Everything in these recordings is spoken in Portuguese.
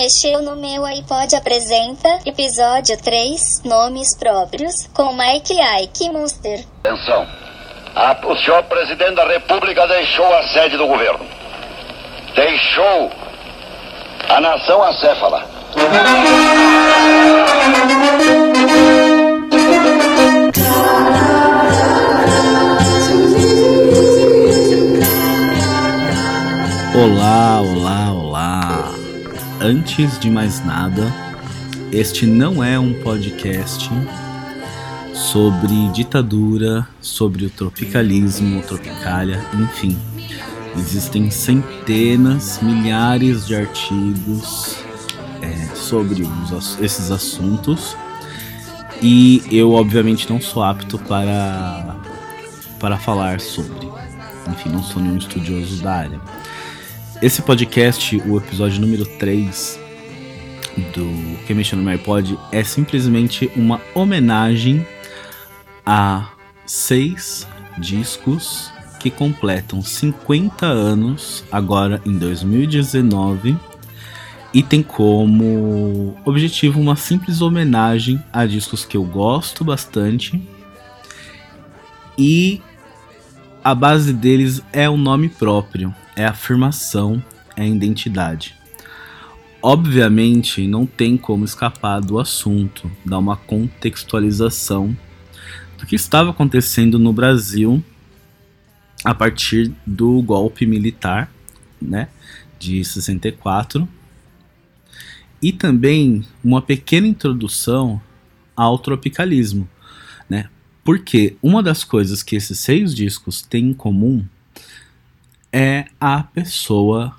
mexeu no meu iPod apresenta episódio 3, nomes próprios, com Mike Ike Monster. Atenção. A, o senhor presidente da República deixou a sede do governo. Deixou a nação acéfala. Antes de mais nada, este não é um podcast sobre ditadura, sobre o tropicalismo, tropicália, enfim. Existem centenas, milhares de artigos é, sobre os, esses assuntos e eu, obviamente, não sou apto para, para falar sobre. Enfim, não sou nenhum estudioso da área. Esse podcast, o episódio número 3 do Que Mexeu no iPod, é simplesmente uma homenagem a seis discos que completam 50 anos agora em 2019 e tem como objetivo uma simples homenagem a discos que eu gosto bastante e a base deles é o nome próprio é a afirmação, é a identidade. Obviamente, não tem como escapar do assunto, dar uma contextualização do que estava acontecendo no Brasil a partir do golpe militar, né, de 64, e também uma pequena introdução ao tropicalismo, né? Porque uma das coisas que esses seis discos têm em comum é a pessoa,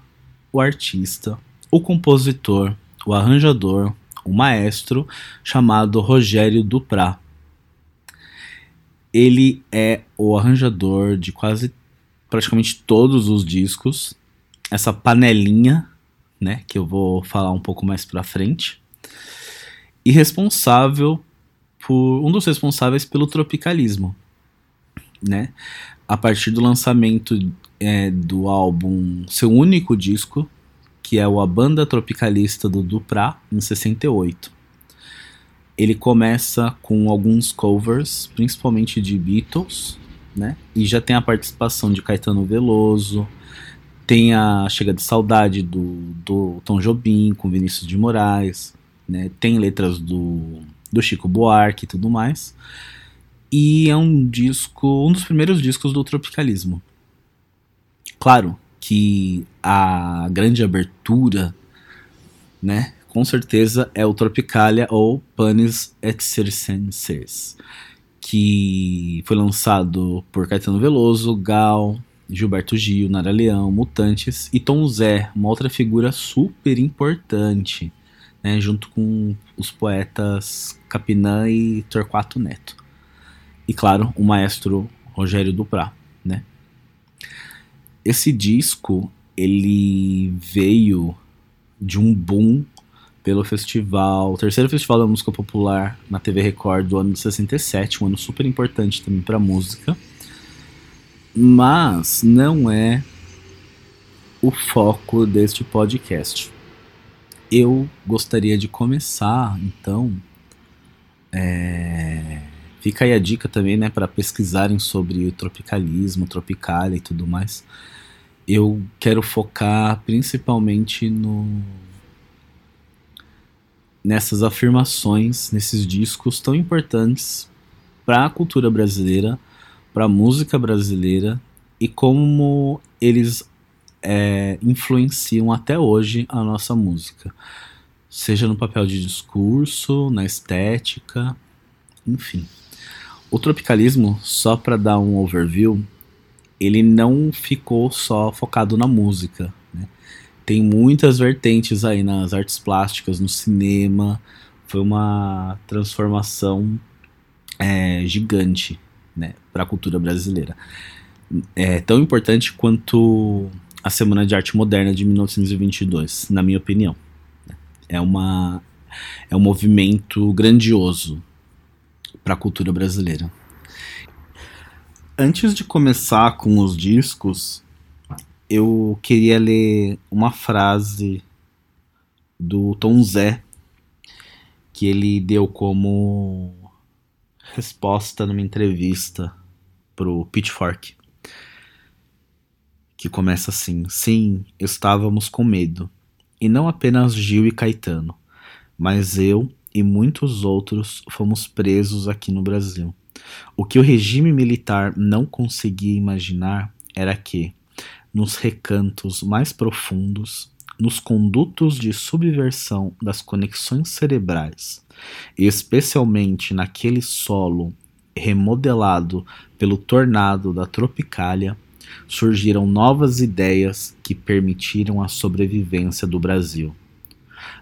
o artista, o compositor, o arranjador, o maestro chamado Rogério Duprá. Ele é o arranjador de quase praticamente todos os discos. Essa panelinha, né, que eu vou falar um pouco mais pra frente. E responsável por um dos responsáveis pelo tropicalismo, né? A partir do lançamento é, do álbum, seu único disco, que é o A Banda Tropicalista do Duprá, em 68. Ele começa com alguns covers, principalmente de Beatles, né? E já tem a participação de Caetano Veloso, tem a Chega de Saudade do, do Tom Jobim com Vinícius de Moraes, né? Tem letras do, do Chico Buarque e tudo mais. E é um disco, um dos primeiros discos do tropicalismo. Claro que a grande abertura, né, com certeza é o Tropicalia ou Panis et Circenses, que foi lançado por Caetano Veloso, Gal, Gilberto Gil, Nara Leão, Mutantes e Tom Zé, uma outra figura super importante, né, junto com os poetas Capinã e Torquato Neto. E claro, o maestro Rogério Duprá, né? esse disco ele veio de um boom pelo festival, o terceiro festival da música popular na TV Record do ano de 67, um ano super importante também para música. Mas não é o foco deste podcast. Eu gostaria de começar, então, é... fica aí a dica também, né, para pesquisarem sobre o tropicalismo, tropicalia e tudo mais. Eu quero focar principalmente no nessas afirmações, nesses discos tão importantes para a cultura brasileira, para a música brasileira e como eles é, influenciam até hoje a nossa música, seja no papel de discurso, na estética, enfim. O tropicalismo, só para dar um overview, ele não ficou só focado na música. Né? Tem muitas vertentes aí nas artes plásticas, no cinema. Foi uma transformação é, gigante né, para a cultura brasileira. É tão importante quanto a Semana de Arte Moderna de 1922, na minha opinião. É, uma, é um movimento grandioso para a cultura brasileira. Antes de começar com os discos, eu queria ler uma frase do Tom Zé, que ele deu como resposta numa entrevista pro Pitchfork. Que começa assim: Sim, estávamos com medo. E não apenas Gil e Caetano, mas eu e muitos outros fomos presos aqui no Brasil. O que o regime militar não conseguia imaginar era que, nos recantos mais profundos, nos condutos de subversão das conexões cerebrais, e especialmente naquele solo remodelado pelo tornado da Tropicália, surgiram novas ideias que permitiram a sobrevivência do Brasil.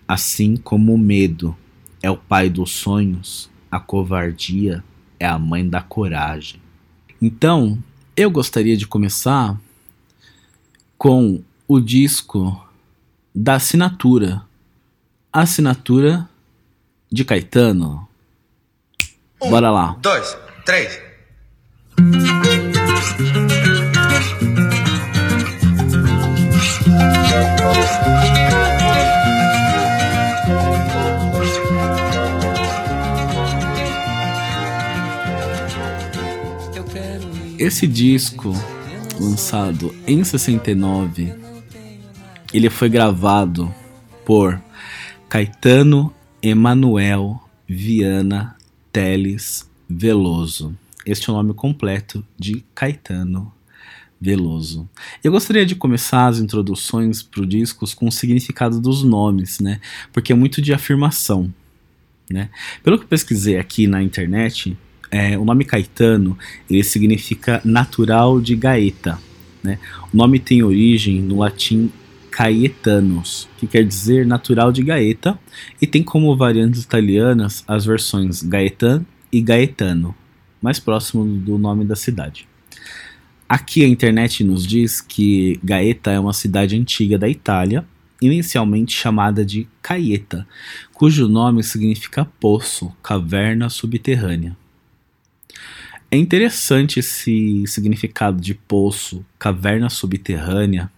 Assim como o medo é o pai dos sonhos, a covardia é a mãe da coragem. Então, eu gostaria de começar com o disco da assinatura. Assinatura de Caetano. Um, Bora lá. Dois, três. Esse disco, lançado em 69, ele foi gravado por Caetano Emanuel Viana Teles Veloso. Este é o nome completo de Caetano Veloso. Eu gostaria de começar as introduções para o discos com o significado dos nomes, né? Porque é muito de afirmação, né? Pelo que eu pesquisei aqui na internet, é, o nome Caetano ele significa natural de Gaeta. Né? O nome tem origem no latim Caetanus, que quer dizer natural de Gaeta, e tem como variantes italianas as versões Gaetan e Gaetano, mais próximo do nome da cidade. Aqui a internet nos diz que Gaeta é uma cidade antiga da Itália, inicialmente chamada de Caeta, cujo nome significa poço, caverna subterrânea. É interessante esse significado de poço, caverna subterrânea,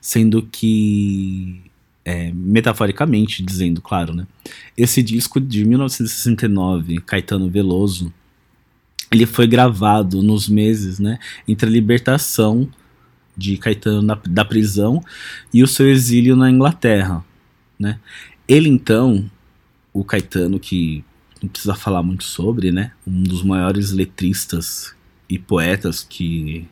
sendo que, é, metaforicamente dizendo, claro, né? Esse disco de 1969, Caetano Veloso, ele foi gravado nos meses, né, entre a libertação de Caetano na, da prisão e o seu exílio na Inglaterra, né? Ele então, o Caetano que não precisa falar muito sobre, né? Um dos maiores letristas e poetas que,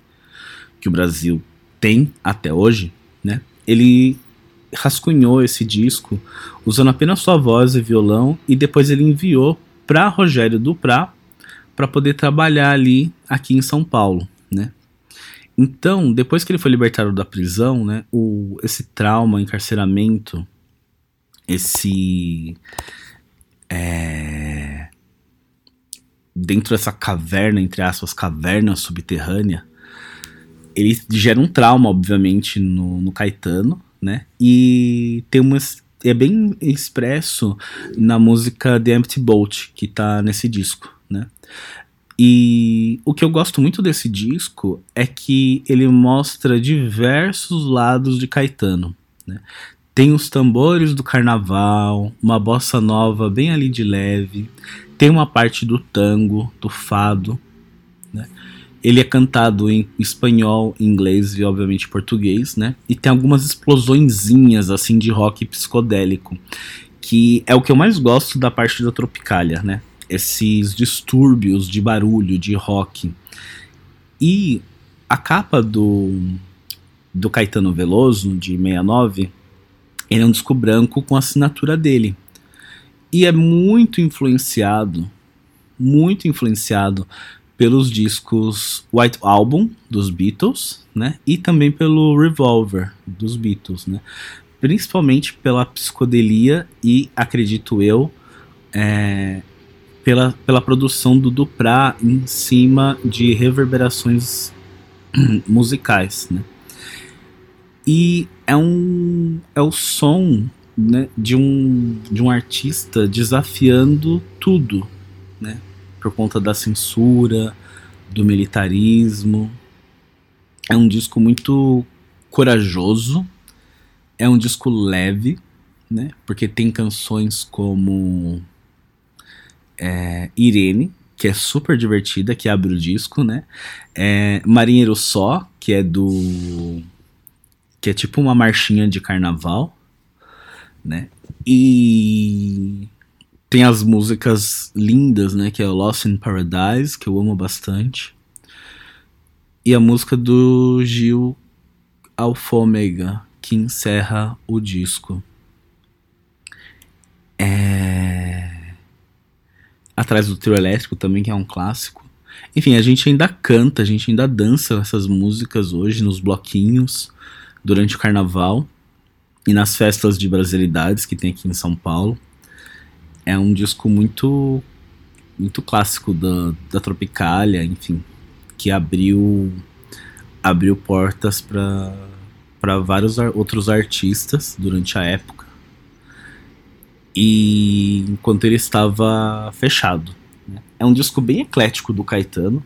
que o Brasil tem até hoje, né? Ele rascunhou esse disco usando apenas sua voz e violão e depois ele enviou para Rogério Duprá para poder trabalhar ali aqui em São Paulo, né? Então, depois que ele foi libertado da prisão, né, o, esse trauma, encarceramento, esse é, dentro dessa caverna, entre aspas, caverna subterrânea, ele gera um trauma, obviamente, no, no Caetano, né? E tem umas. É bem expresso na música The Empty Boat, que tá nesse disco, né? E o que eu gosto muito desse disco é que ele mostra diversos lados de Caetano. Né? Tem os tambores do carnaval, uma bossa nova bem ali de leve, tem uma parte do tango, do fado. Né? Ele é cantado em espanhol, inglês e obviamente português, né? E tem algumas explosõezinhas assim de rock psicodélico, que é o que eu mais gosto da parte da Tropicália, né? Esses distúrbios de barulho, de rock. E a capa do do Caetano Veloso de 69 ele é um disco branco com a assinatura dele. E é muito influenciado, muito influenciado pelos discos White Album dos Beatles, né? E também pelo Revolver dos Beatles, né? Principalmente pela psicodelia e, acredito eu, é, pela, pela produção do Duprá em cima de reverberações musicais, né? E é um é o som né, de, um, de um artista desafiando tudo, né? Por conta da censura, do militarismo. É um disco muito corajoso, é um disco leve, né? Porque tem canções como é, Irene, que é super divertida, que abre o disco, né? É, Marinheiro Só, que é do. que é tipo uma marchinha de carnaval, né? E tem as músicas lindas, né? Que é Lost in Paradise, que eu amo bastante. E a música do Gil Alfômega, que encerra o disco. É... Atrás do trio elétrico também, que é um clássico. Enfim, a gente ainda canta, a gente ainda dança essas músicas hoje nos bloquinhos, durante o carnaval e nas festas de brasilidades que tem aqui em São Paulo. É um disco muito muito clássico da, da Tropicália, enfim, que abriu abriu portas para vários ar, outros artistas durante a época. E enquanto ele estava fechado. Né? É um disco bem eclético do Caetano.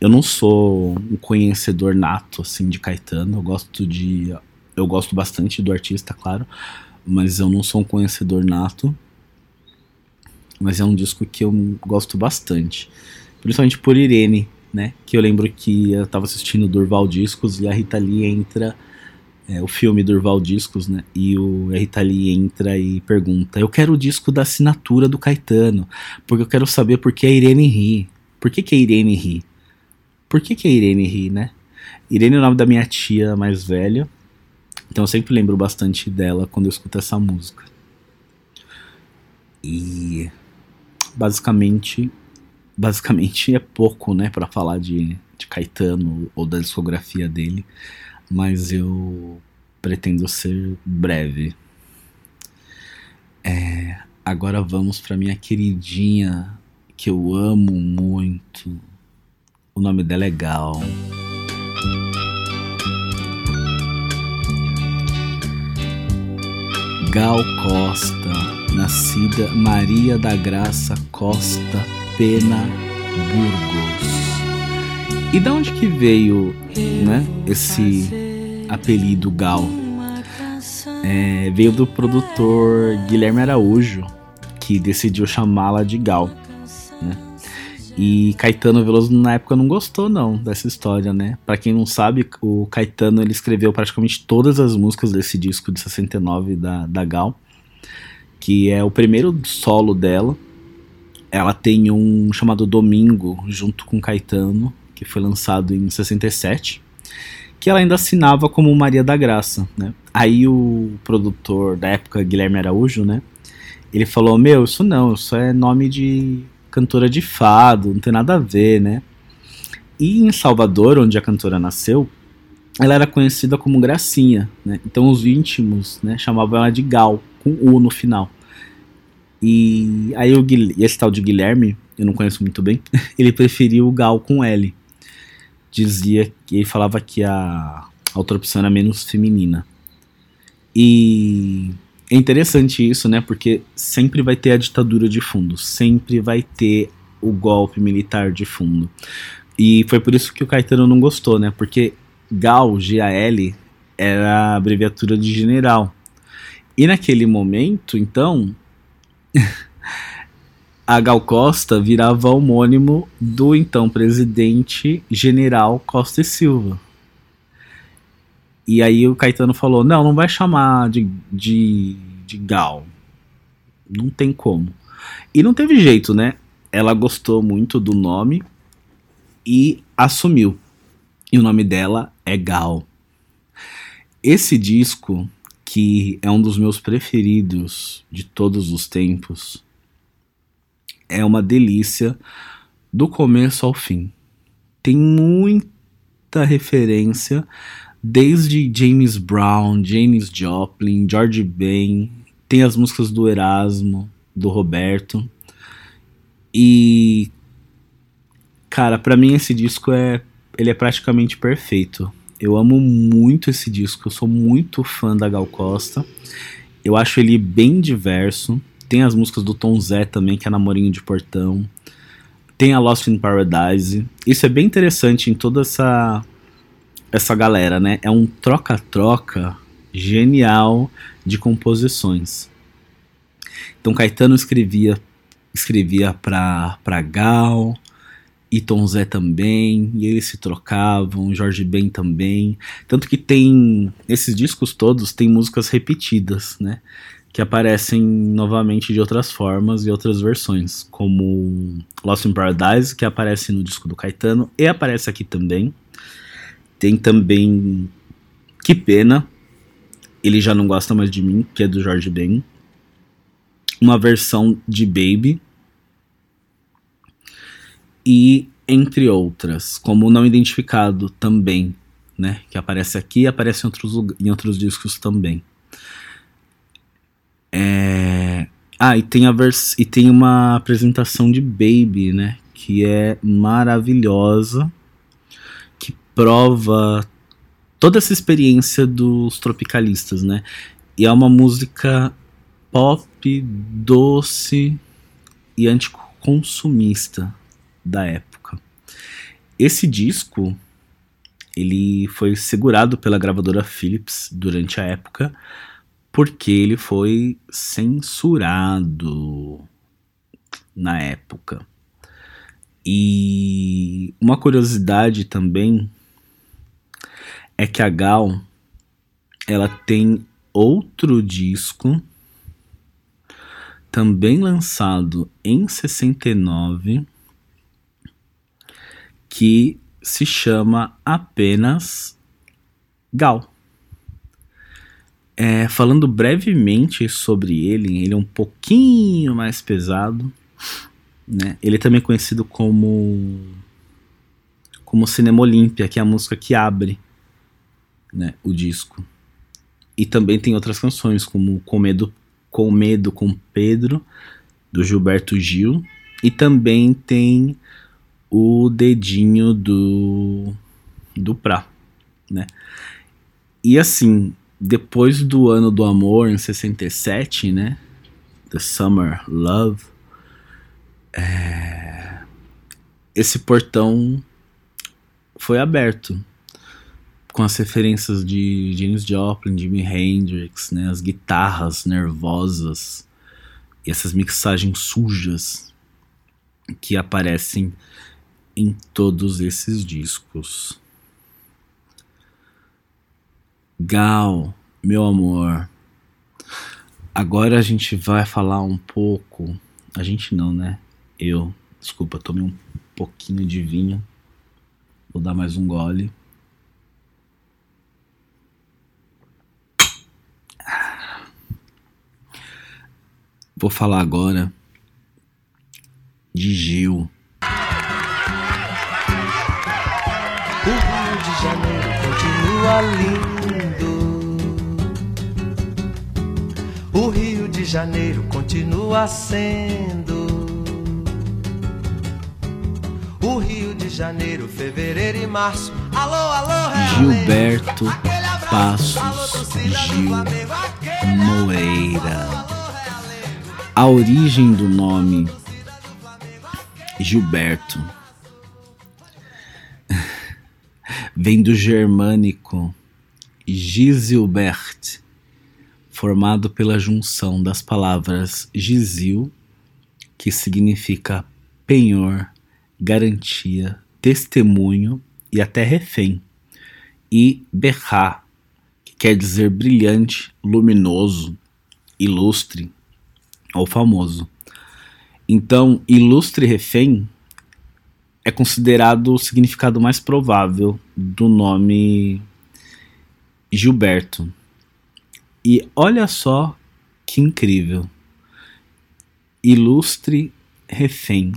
Eu não sou um conhecedor nato assim de Caetano. Eu gosto de eu gosto bastante do artista, claro, mas eu não sou um conhecedor nato. Mas é um disco que eu gosto bastante. Principalmente por Irene, né? Que eu lembro que eu tava assistindo Durval Discos e a Rita Lee entra. É, o filme Durval Discos, né? E o a Rita Lee entra e pergunta: Eu quero o disco da assinatura do Caetano, porque eu quero saber por que a Irene ri. Por que, que a Irene ri? Por que, que a Irene ri, né? Irene é o nome da minha tia mais velha. Então eu sempre lembro bastante dela quando eu escuto essa música. E basicamente basicamente é pouco, né, para falar de, de Caetano ou da discografia dele, mas eu pretendo ser breve. É, agora vamos para minha queridinha que eu amo muito. O nome dela é Gal. Gal Costa, nascida Maria da Graça Costa Pena Burgos. E da onde que veio, né, esse apelido Gal? É, veio do produtor Guilherme Araújo, que decidiu chamá-la de Gal? E Caetano Veloso na época não gostou não dessa história, né? Para quem não sabe, o Caetano ele escreveu praticamente todas as músicas desse disco de 69 da, da Gal, que é o primeiro solo dela. Ela tem um chamado Domingo junto com Caetano, que foi lançado em 67, que ela ainda assinava como Maria da Graça, né? Aí o produtor da época, Guilherme Araújo, né? Ele falou: Meu, isso não, isso é nome de cantora de fado, não tem nada a ver, né? E em Salvador, onde a cantora nasceu, ela era conhecida como Gracinha, né? Então os íntimos, né, chamavam ela de Gal, com U no final. E aí o esse tal de Guilherme, eu não conheço muito bem, ele preferiu o Gal com L. Dizia que ele falava que a, a outra opção era menos feminina. E é interessante isso, né? Porque sempre vai ter a ditadura de fundo, sempre vai ter o golpe militar de fundo. E foi por isso que o Caetano não gostou, né? Porque GAL, G-A-L, era a abreviatura de general. E naquele momento, então, a Gal Costa virava homônimo do então presidente general Costa e Silva. E aí o Caetano falou: não, não vai chamar de, de, de Gal. Não tem como. E não teve jeito, né? Ela gostou muito do nome e assumiu. E o nome dela é Gal. Esse disco, que é um dos meus preferidos de todos os tempos, é uma delícia do começo ao fim. Tem muita referência desde James Brown, James Joplin, George Ben, tem as músicas do Erasmo, do Roberto. E cara, para mim esse disco é ele é praticamente perfeito. Eu amo muito esse disco, eu sou muito fã da Gal Costa. Eu acho ele bem diverso. Tem as músicas do Tom Zé também, que é Namorinho de Portão. Tem a Lost in Paradise. Isso é bem interessante em toda essa essa galera, né? É um troca-troca genial de composições. Então Caetano escrevia escrevia para para Gal, e Tom Zé também, e eles se trocavam, Jorge Ben também. Tanto que tem. Esses discos todos têm músicas repetidas, né? Que aparecem novamente de outras formas e outras versões, como Lost in Paradise, que aparece no disco do Caetano e aparece aqui também. Tem também Que Pena, ele já não gosta mais de mim, que é do Jorge Ben. Uma versão de Baby, e entre outras, como não identificado também, né, que aparece aqui e aparece em outros, em outros discos também. É... Ah, e tem, a vers... e tem uma apresentação de Baby, né, que é maravilhosa, prova toda essa experiência dos tropicalistas, né, e é uma música pop, doce e anticonsumista, da época. Esse disco ele foi segurado pela gravadora Philips durante a época porque ele foi censurado na época. E uma curiosidade também é que a Gal ela tem outro disco também lançado em 69 que se chama apenas Gal. É, falando brevemente sobre ele, ele é um pouquinho mais pesado. Né? Ele é também conhecido como como Cinema Olímpia, que é a música que abre né, o disco. E também tem outras canções, como Com Medo com, Medo, com Pedro, do Gilberto Gil. E também tem o dedinho do do Pra, né? E assim, depois do ano do amor em 67, né? The Summer Love, é... esse portão foi aberto com as referências de James Joplin, Jimi Hendrix, né? As guitarras nervosas e essas mixagens sujas que aparecem em todos esses discos. Gal, meu amor. Agora a gente vai falar um pouco. A gente não, né? Eu, desculpa, tomei um pouquinho de vinho. Vou dar mais um gole. Vou falar agora de Gil. O Rio de Janeiro continua lindo. O Rio de Janeiro continua sendo. O Rio de Janeiro, fevereiro e março. Alô, alô, Gilberto Passos Gil Moreira. A origem do nome Gilberto. Vem do germânico Gisilbert, formado pela junção das palavras Gisil, que significa penhor, garantia, testemunho e até refém, e Berra, que quer dizer brilhante, luminoso, ilustre ou famoso. Então, ilustre refém é considerado o significado mais provável do nome Gilberto. E olha só que incrível. Ilustre refém.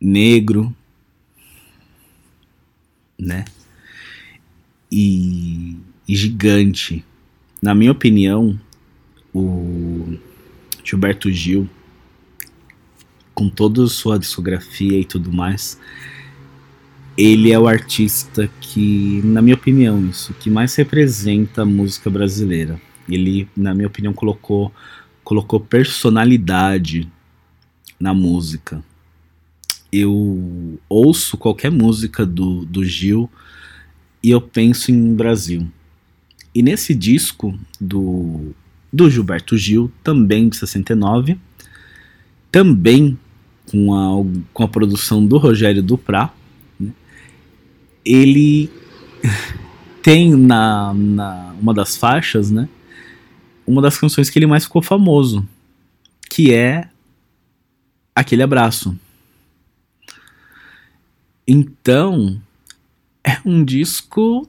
Negro, né? E, e gigante. Na minha opinião, o Gilberto Gil com toda sua discografia e tudo mais, ele é o artista que, na minha opinião, isso que mais representa a música brasileira. Ele, na minha opinião, colocou colocou personalidade na música. Eu ouço qualquer música do, do Gil e eu penso em Brasil. E nesse disco do, do Gilberto Gil, também de 69, também com a, com a produção do Rogério Duprá, né, ele tem na, na uma das faixas, né, uma das canções que ele mais ficou famoso, que é aquele abraço. Então, é um disco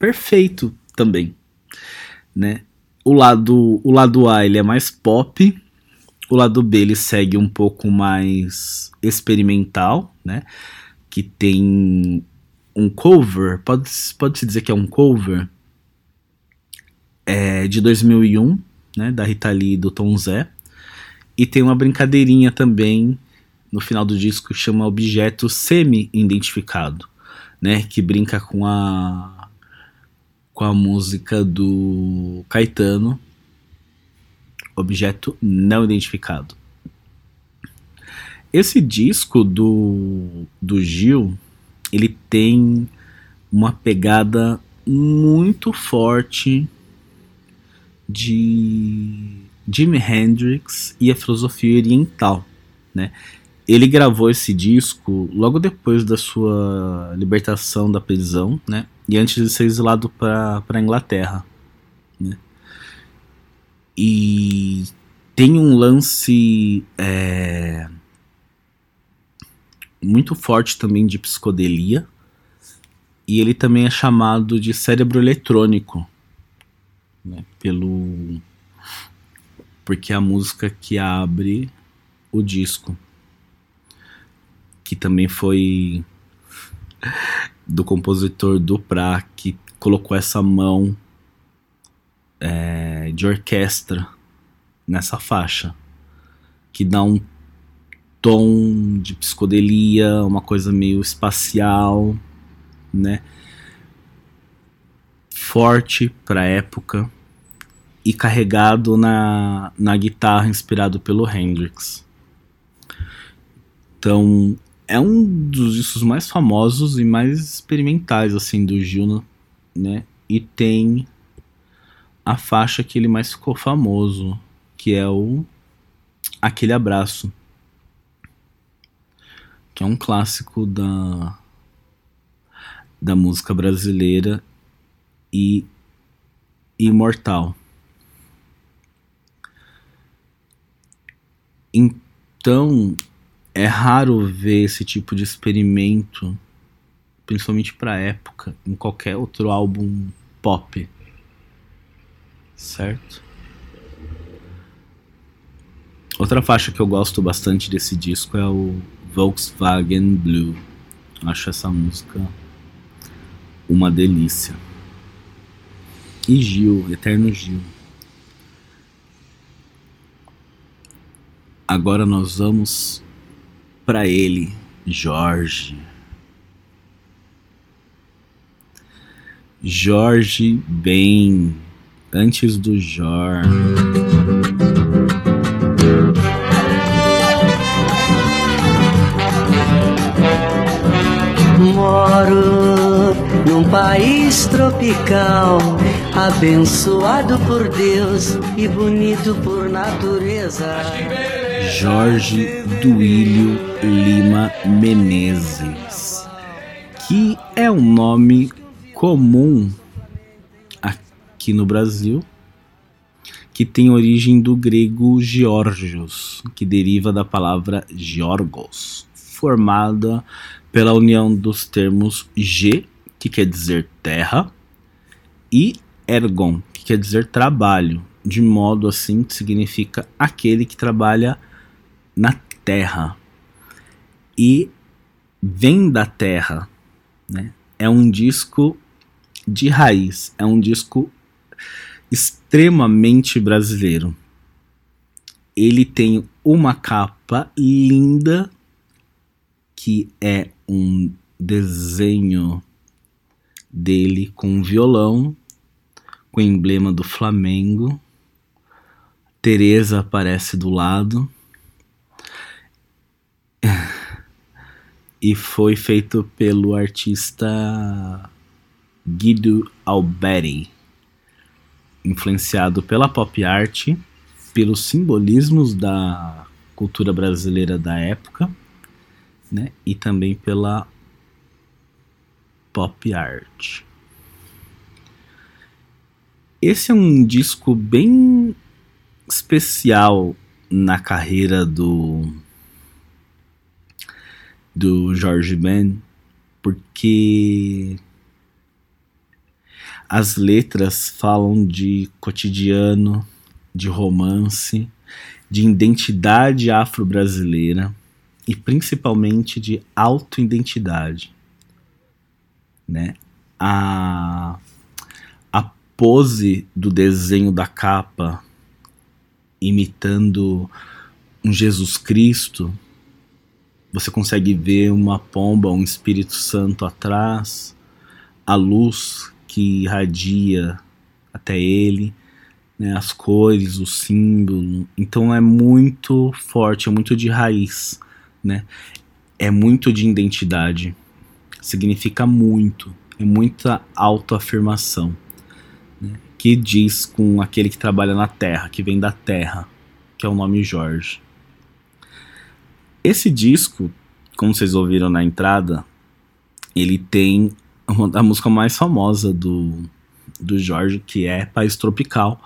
perfeito também, né? O lado, o lado A ele é mais pop, o lado B ele segue um pouco mais experimental, né? Que tem um cover, pode, pode se dizer que é um cover é, de 2001, né? Da Rita Lee e do Tom Zé. E tem uma brincadeirinha também no final do disco que chama Objeto Semi-Identificado, né? Que brinca com a com a música do Caetano, Objeto Não Identificado. Esse disco do, do Gil, ele tem uma pegada muito forte de Jimi Hendrix e a filosofia oriental, né? Ele gravou esse disco logo depois da sua libertação da prisão, né? E antes de ser exilado para a Inglaterra, né? E tem um lance é, muito forte também de psicodelia. E ele também é chamado de cérebro eletrônico, né? Pelo porque é a música que abre o disco que também foi do compositor Duprá, que colocou essa mão é, de orquestra nessa faixa, que dá um tom de psicodelia, uma coisa meio espacial, né? Forte para época e carregado na, na guitarra inspirado pelo Hendrix. Então, é um dos discos mais famosos e mais experimentais assim do Gil, né? E tem a faixa que ele mais ficou famoso, que é o Aquele Abraço, que é um clássico da da música brasileira e imortal. Então, é raro ver esse tipo de experimento, principalmente para época, em qualquer outro álbum pop. Certo? Outra faixa que eu gosto bastante desse disco é o Volkswagen Blue. Acho essa música uma delícia. E Gil, Eterno Gil. Agora nós vamos para ele, Jorge. Jorge bem antes do Jorge. Moro num país tropical, abençoado por Deus e bonito por natureza. Jorge Duílio Lima Menezes, que é um nome comum aqui no Brasil, que tem origem do grego Georgios, que deriva da palavra Georgos, formada pela união dos termos ge, que quer dizer terra, e ergon, que quer dizer trabalho, de modo assim que significa aquele que trabalha na terra e vem da terra, né? É um disco de raiz, é um disco extremamente brasileiro. Ele tem uma capa linda que é um desenho dele com violão com o emblema do Flamengo. Teresa aparece do lado e foi feito pelo artista Guido Albetti, influenciado pela pop art, pelos simbolismos da cultura brasileira da época, né, e também pela pop art. Esse é um disco bem especial na carreira do do George Ben, porque as letras falam de cotidiano, de romance, de identidade afro-brasileira e principalmente de autoidentidade, né? A a pose do desenho da capa imitando um Jesus Cristo, você consegue ver uma pomba, um Espírito Santo atrás, a luz que irradia até ele, né, as cores, o símbolo. Então é muito forte, é muito de raiz, né? É muito de identidade. Significa muito, é muita autoafirmação que diz com aquele que trabalha na terra, que vem da terra, que é o nome Jorge. Esse disco, como vocês ouviram na entrada, ele tem a música mais famosa do, do Jorge, que é País Tropical,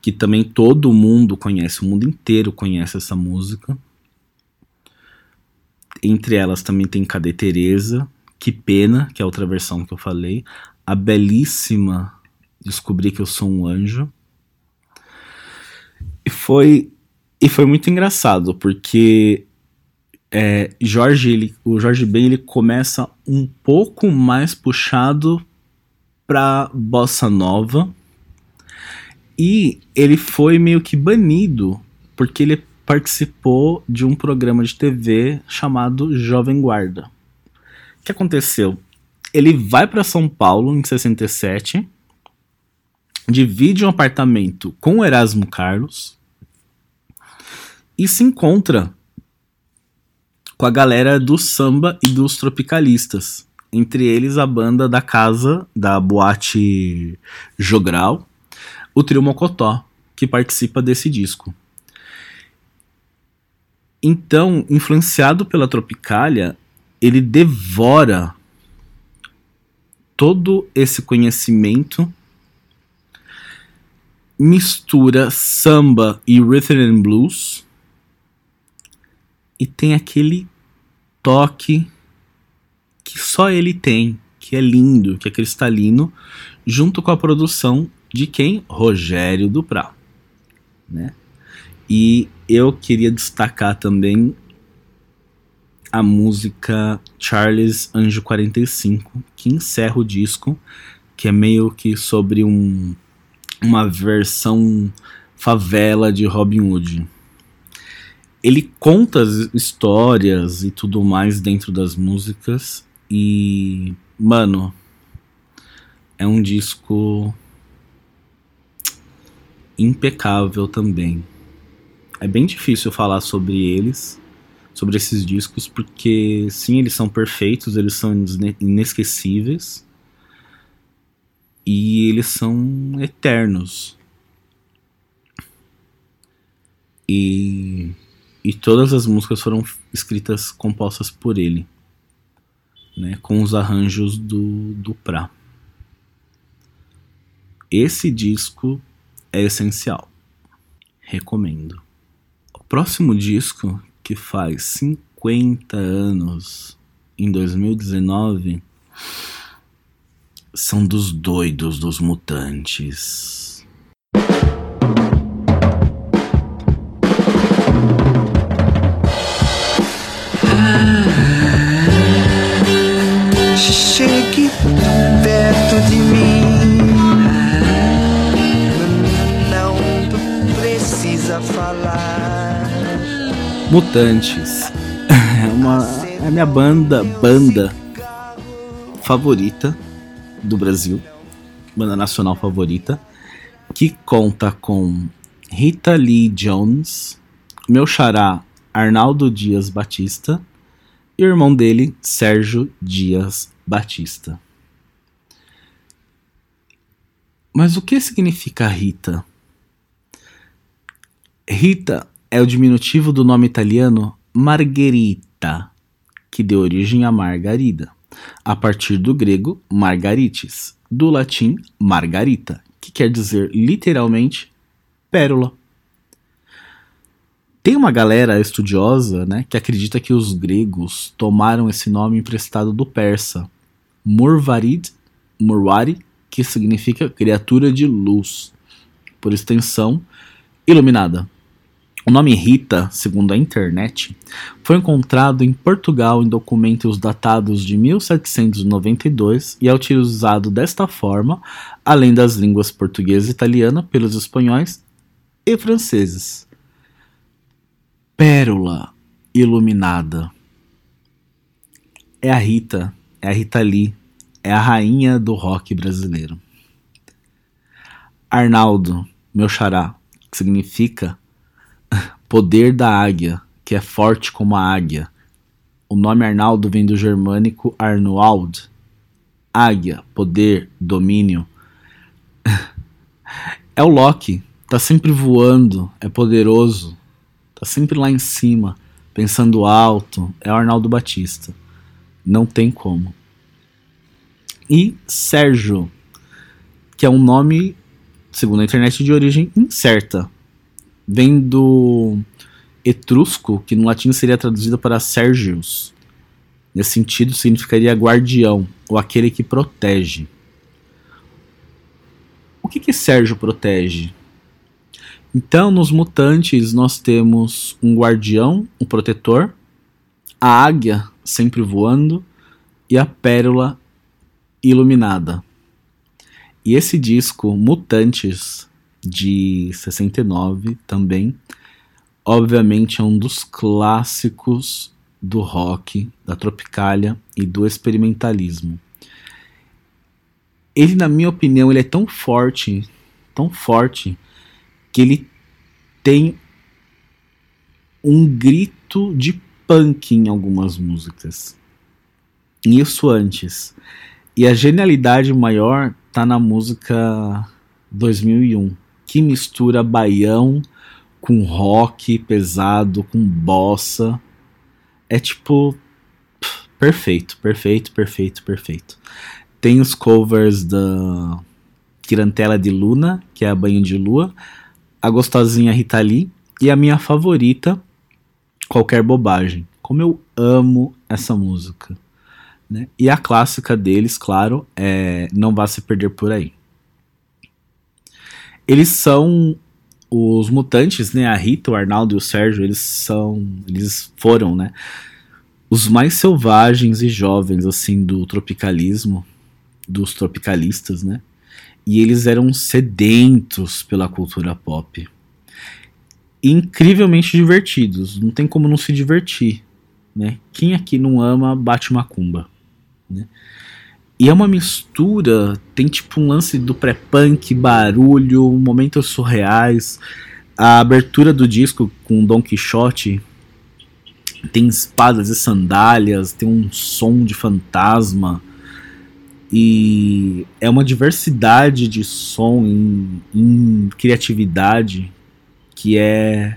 que também todo mundo conhece, o mundo inteiro conhece essa música. Entre elas também tem Cadê Teresa, Que Pena, que é outra versão que eu falei, a belíssima descobri que eu sou um anjo. E foi, e foi muito engraçado, porque é, Jorge, ele, o Jorge Ben ele começa um pouco mais puxado pra bossa nova. E ele foi meio que banido porque ele participou de um programa de TV chamado Jovem Guarda. O que aconteceu? Ele vai para São Paulo em 67 divide um apartamento com Erasmo Carlos e se encontra com a galera do samba e dos tropicalistas. Entre eles a banda da casa da boate Jogral, o Trio Mocotó, que participa desse disco. Então, influenciado pela Tropicália, ele devora todo esse conhecimento mistura samba e rhythm and blues e tem aquele toque que só ele tem, que é lindo, que é cristalino, junto com a produção de quem? Rogério Duprá, né? E eu queria destacar também a música Charles Anjo 45, que encerra o disco, que é meio que sobre um uma versão favela de Robin Hood. Ele conta as histórias e tudo mais dentro das músicas e, mano, é um disco impecável também. É bem difícil falar sobre eles, sobre esses discos, porque sim, eles são perfeitos, eles são inesquecíveis e eles são eternos. E, e todas as músicas foram escritas, compostas por ele, né, com os arranjos do, do Pra. Esse disco é essencial. Recomendo. O próximo disco, que faz 50 anos, em 2019, são dos doidos dos mutantes. Mutantes é uma é a minha banda banda favorita do Brasil, banda nacional favorita, que conta com Rita Lee Jones, meu xará Arnaldo Dias Batista, e o irmão dele, Sérgio Dias Batista. Mas o que significa Rita? Rita é o diminutivo do nome italiano Margherita, que deu origem a Margarida, a partir do grego margarites, do latim margarita, que quer dizer literalmente pérola. Tem uma galera estudiosa né, que acredita que os gregos tomaram esse nome emprestado do persa, Murvarid, Murwari, que significa criatura de luz, por extensão, iluminada. O nome Rita, segundo a internet, foi encontrado em Portugal em documentos datados de 1792 e é utilizado desta forma, além das línguas portuguesa e italiana, pelos espanhóis e franceses. Pérola iluminada. É a Rita, é a Rita Lee, é a rainha do rock brasileiro. Arnaldo, meu xará, que significa poder da águia, que é forte como a águia. O nome Arnaldo vem do germânico Arnoald. Águia, poder, domínio. é o Loki, tá sempre voando, é poderoso, tá sempre lá em cima, pensando alto. É o Arnaldo Batista. Não tem como. E Sérgio, que é um nome, segundo a internet, de origem incerta vem do etrusco, que no latim seria traduzido para Sergius. Nesse sentido, significaria guardião, ou aquele que protege. O que, que Sérgio protege? Então, nos mutantes, nós temos um guardião, um protetor, a águia sempre voando e a pérola iluminada. E esse disco, Mutantes, de 69 também. Obviamente é um dos clássicos do rock, da tropicália e do experimentalismo. Ele, na minha opinião, ele é tão forte, tão forte, que ele tem um grito de punk em algumas músicas. Isso antes. E a genialidade maior tá na música 2001, que mistura baião com rock pesado, com bossa. É tipo. perfeito, perfeito, perfeito, perfeito. Tem os covers da Quirantela de Luna, que é a Banho de Lua, a gostosinha Rita Lee e a minha favorita, Qualquer Bobagem. Como eu amo essa música. Né? E a clássica deles, claro, é Não Vá Se Perder Por Aí. Eles são os mutantes, né? A Rita, o Arnaldo e o Sérgio, eles são, eles foram, né? Os mais selvagens e jovens assim do tropicalismo, dos tropicalistas, né? E eles eram sedentos pela cultura pop. Incrivelmente divertidos, não tem como não se divertir, né? Quem aqui não ama bate macumba, né? E é uma mistura, tem tipo um lance do pré-punk, barulho, momentos surreais. A abertura do disco com Don Quixote tem espadas e sandálias, tem um som de fantasma. E é uma diversidade de som em, em criatividade que é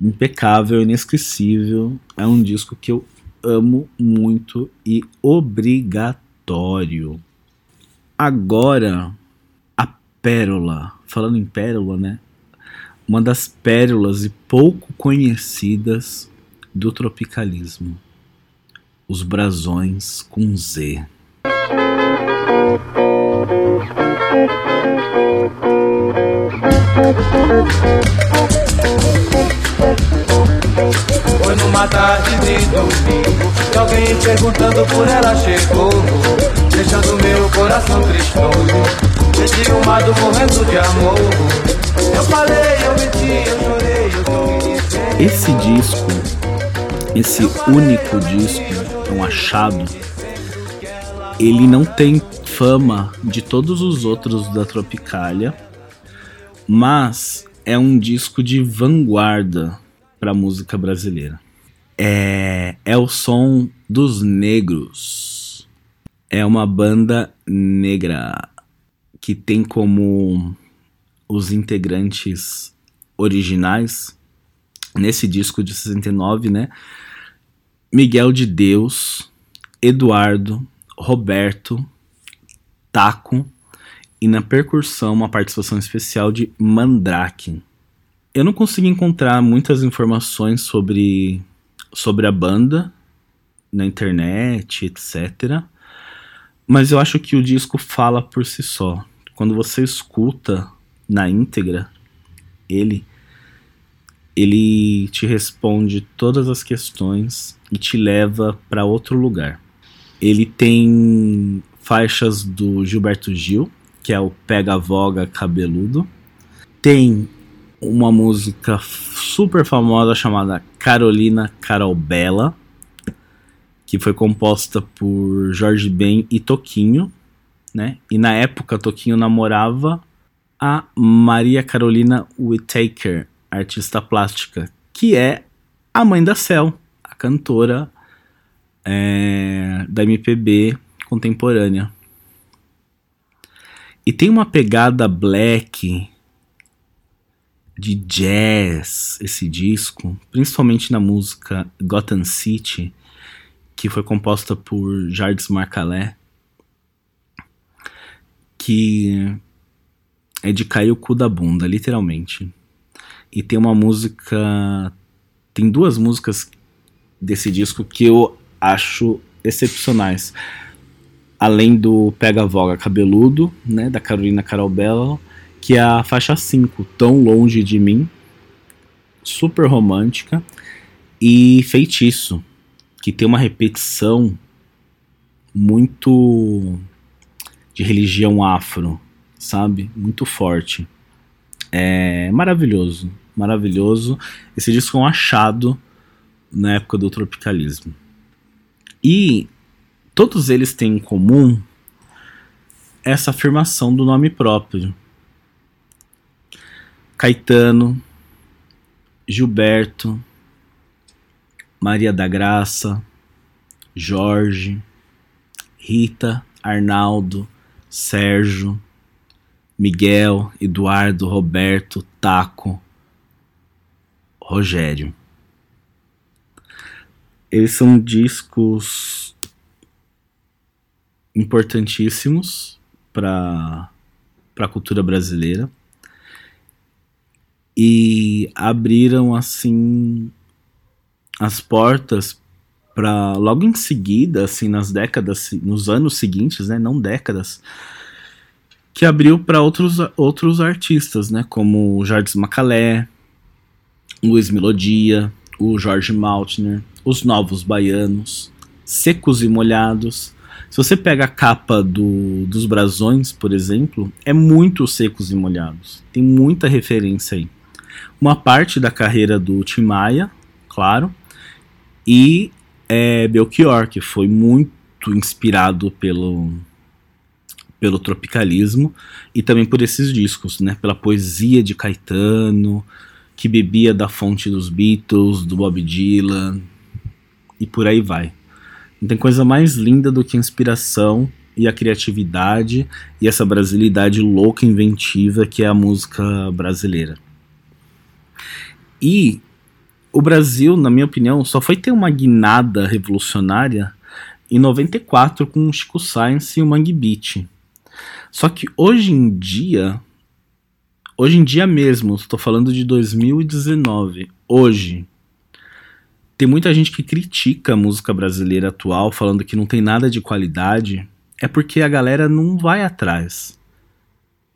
impecável, inesquecível. É um disco que eu amo muito e obrigatório Agora, a pérola. Falando em pérola, né? Uma das pérolas e pouco conhecidas do tropicalismo. Os brasões com Z. Foi numa tarde de domingo Que alguém perguntando por ela chegou. Deixando meu coração tristonho Senti um mato morrendo de amor. Eu falei, eu menti, eu chorei, eu tô Esse disco, esse único disco, é um achado Ele não tem fama de todos os outros da Tropicália Mas é um disco de vanguarda para a música brasileira. É, é o som dos negros. É uma banda negra que tem como os integrantes originais nesse disco de 69, né? Miguel de Deus, Eduardo, Roberto, Taco e na percussão uma participação especial de Mandrake. Eu não consegui encontrar muitas informações sobre, sobre a banda na internet, etc. Mas eu acho que o disco fala por si só. Quando você escuta na íntegra ele, ele te responde todas as questões e te leva para outro lugar. Ele tem faixas do Gilberto Gil, que é o Pega Voga Cabeludo. Tem uma música super famosa chamada Carolina Carolbella, que foi composta por Jorge Ben e Toquinho, né? E na época Toquinho namorava a Maria Carolina Whittaker, artista plástica, que é a mãe da Cel, a cantora é, da MPB contemporânea. E tem uma pegada black de jazz esse disco, principalmente na música Gotham City, que foi composta por Jardim Marcalé, que é de cair o cu da bunda, literalmente. E tem uma música. Tem duas músicas desse disco que eu acho excepcionais. Além do Pega Voga Cabeludo, né, da Carolina Carolbella, que é a faixa 5, Tão Longe de Mim, super romântica, e Feitiço, que tem uma repetição muito de religião afro, sabe? Muito forte. É maravilhoso, maravilhoso. Esse disco é um achado na época do tropicalismo. E todos eles têm em comum essa afirmação do nome próprio. Caetano, Gilberto, Maria da Graça, Jorge, Rita, Arnaldo, Sérgio, Miguel, Eduardo, Roberto, Taco, Rogério. Eles são discos importantíssimos para a cultura brasileira e abriram assim as portas para logo em seguida, assim, nas décadas, nos anos seguintes, né, não décadas, que abriu para outros, outros artistas, né, como Jardim Macalé, Luiz Melodia, o Jorge Maltner, os Novos Baianos, Secos e Molhados. Se você pega a capa do, dos brasões, por exemplo, é muito Secos e Molhados. Tem muita referência aí. Uma parte da carreira do Tim Maia, claro, e é, Belchior, que foi muito inspirado pelo, pelo tropicalismo e também por esses discos, né? Pela poesia de Caetano, que bebia da fonte dos Beatles, do Bob Dylan e por aí vai. Não tem coisa mais linda do que a inspiração e a criatividade e essa brasilidade louca inventiva que é a música brasileira. E o Brasil, na minha opinião, só foi ter uma guinada revolucionária em 94 com o Chico Science e o Mangue Beat. Só que hoje em dia, hoje em dia mesmo, estou falando de 2019, hoje, tem muita gente que critica a música brasileira atual, falando que não tem nada de qualidade, é porque a galera não vai atrás.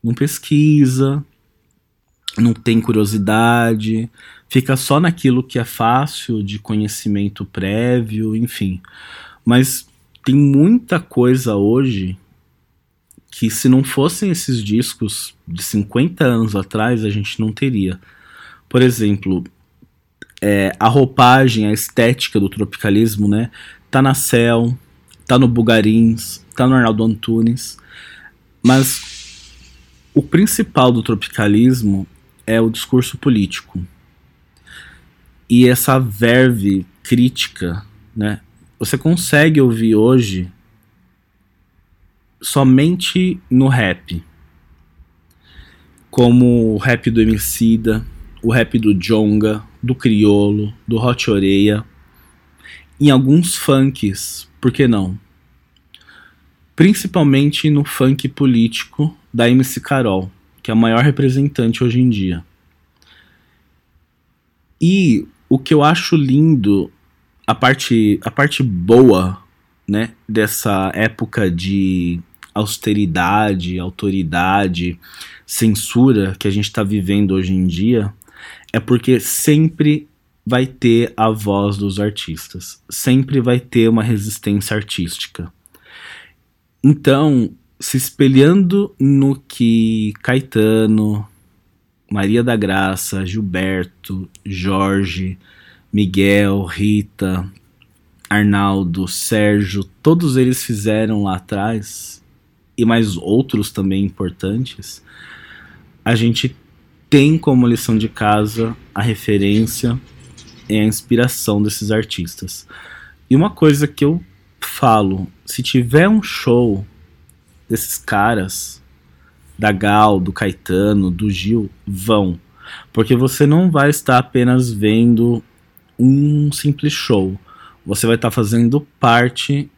Não pesquisa, não tem curiosidade, fica só naquilo que é fácil de conhecimento prévio, enfim. Mas tem muita coisa hoje que se não fossem esses discos de 50 anos atrás, a gente não teria. Por exemplo, é, a roupagem, a estética do tropicalismo, né? Tá na Cell, tá no Bugarins, tá no Arnaldo Antunes, mas o principal do tropicalismo é o discurso político. E essa verve crítica, né? Você consegue ouvir hoje somente no rap. Como o rap do Emicida, o rap do Jonga, do Criolo, do Hot Oreia, em alguns funks, por que não? Principalmente no funk político da MC Carol, que é a maior representante hoje em dia. E o que eu acho lindo, a parte, a parte boa, né, dessa época de austeridade, autoridade, censura que a gente está vivendo hoje em dia, é porque sempre vai ter a voz dos artistas, sempre vai ter uma resistência artística. Então, se espelhando no que Caetano, Maria da Graça, Gilberto, Jorge, Miguel, Rita, Arnaldo, Sérgio, todos eles fizeram lá atrás, e mais outros também importantes, a gente tem como lição de casa a referência e a inspiração desses artistas. E uma coisa que eu falo, se tiver um show desses caras, da Gal, do Caetano, do Gil, vão. Porque você não vai estar apenas vendo um simples show. Você vai estar fazendo parte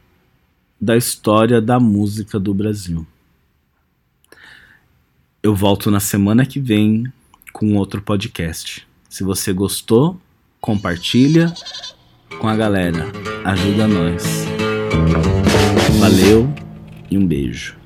da história da música do Brasil. Eu volto na semana que vem com outro podcast. Se você gostou, compartilha com a galera. Ajuda nós. Valeu e um beijo.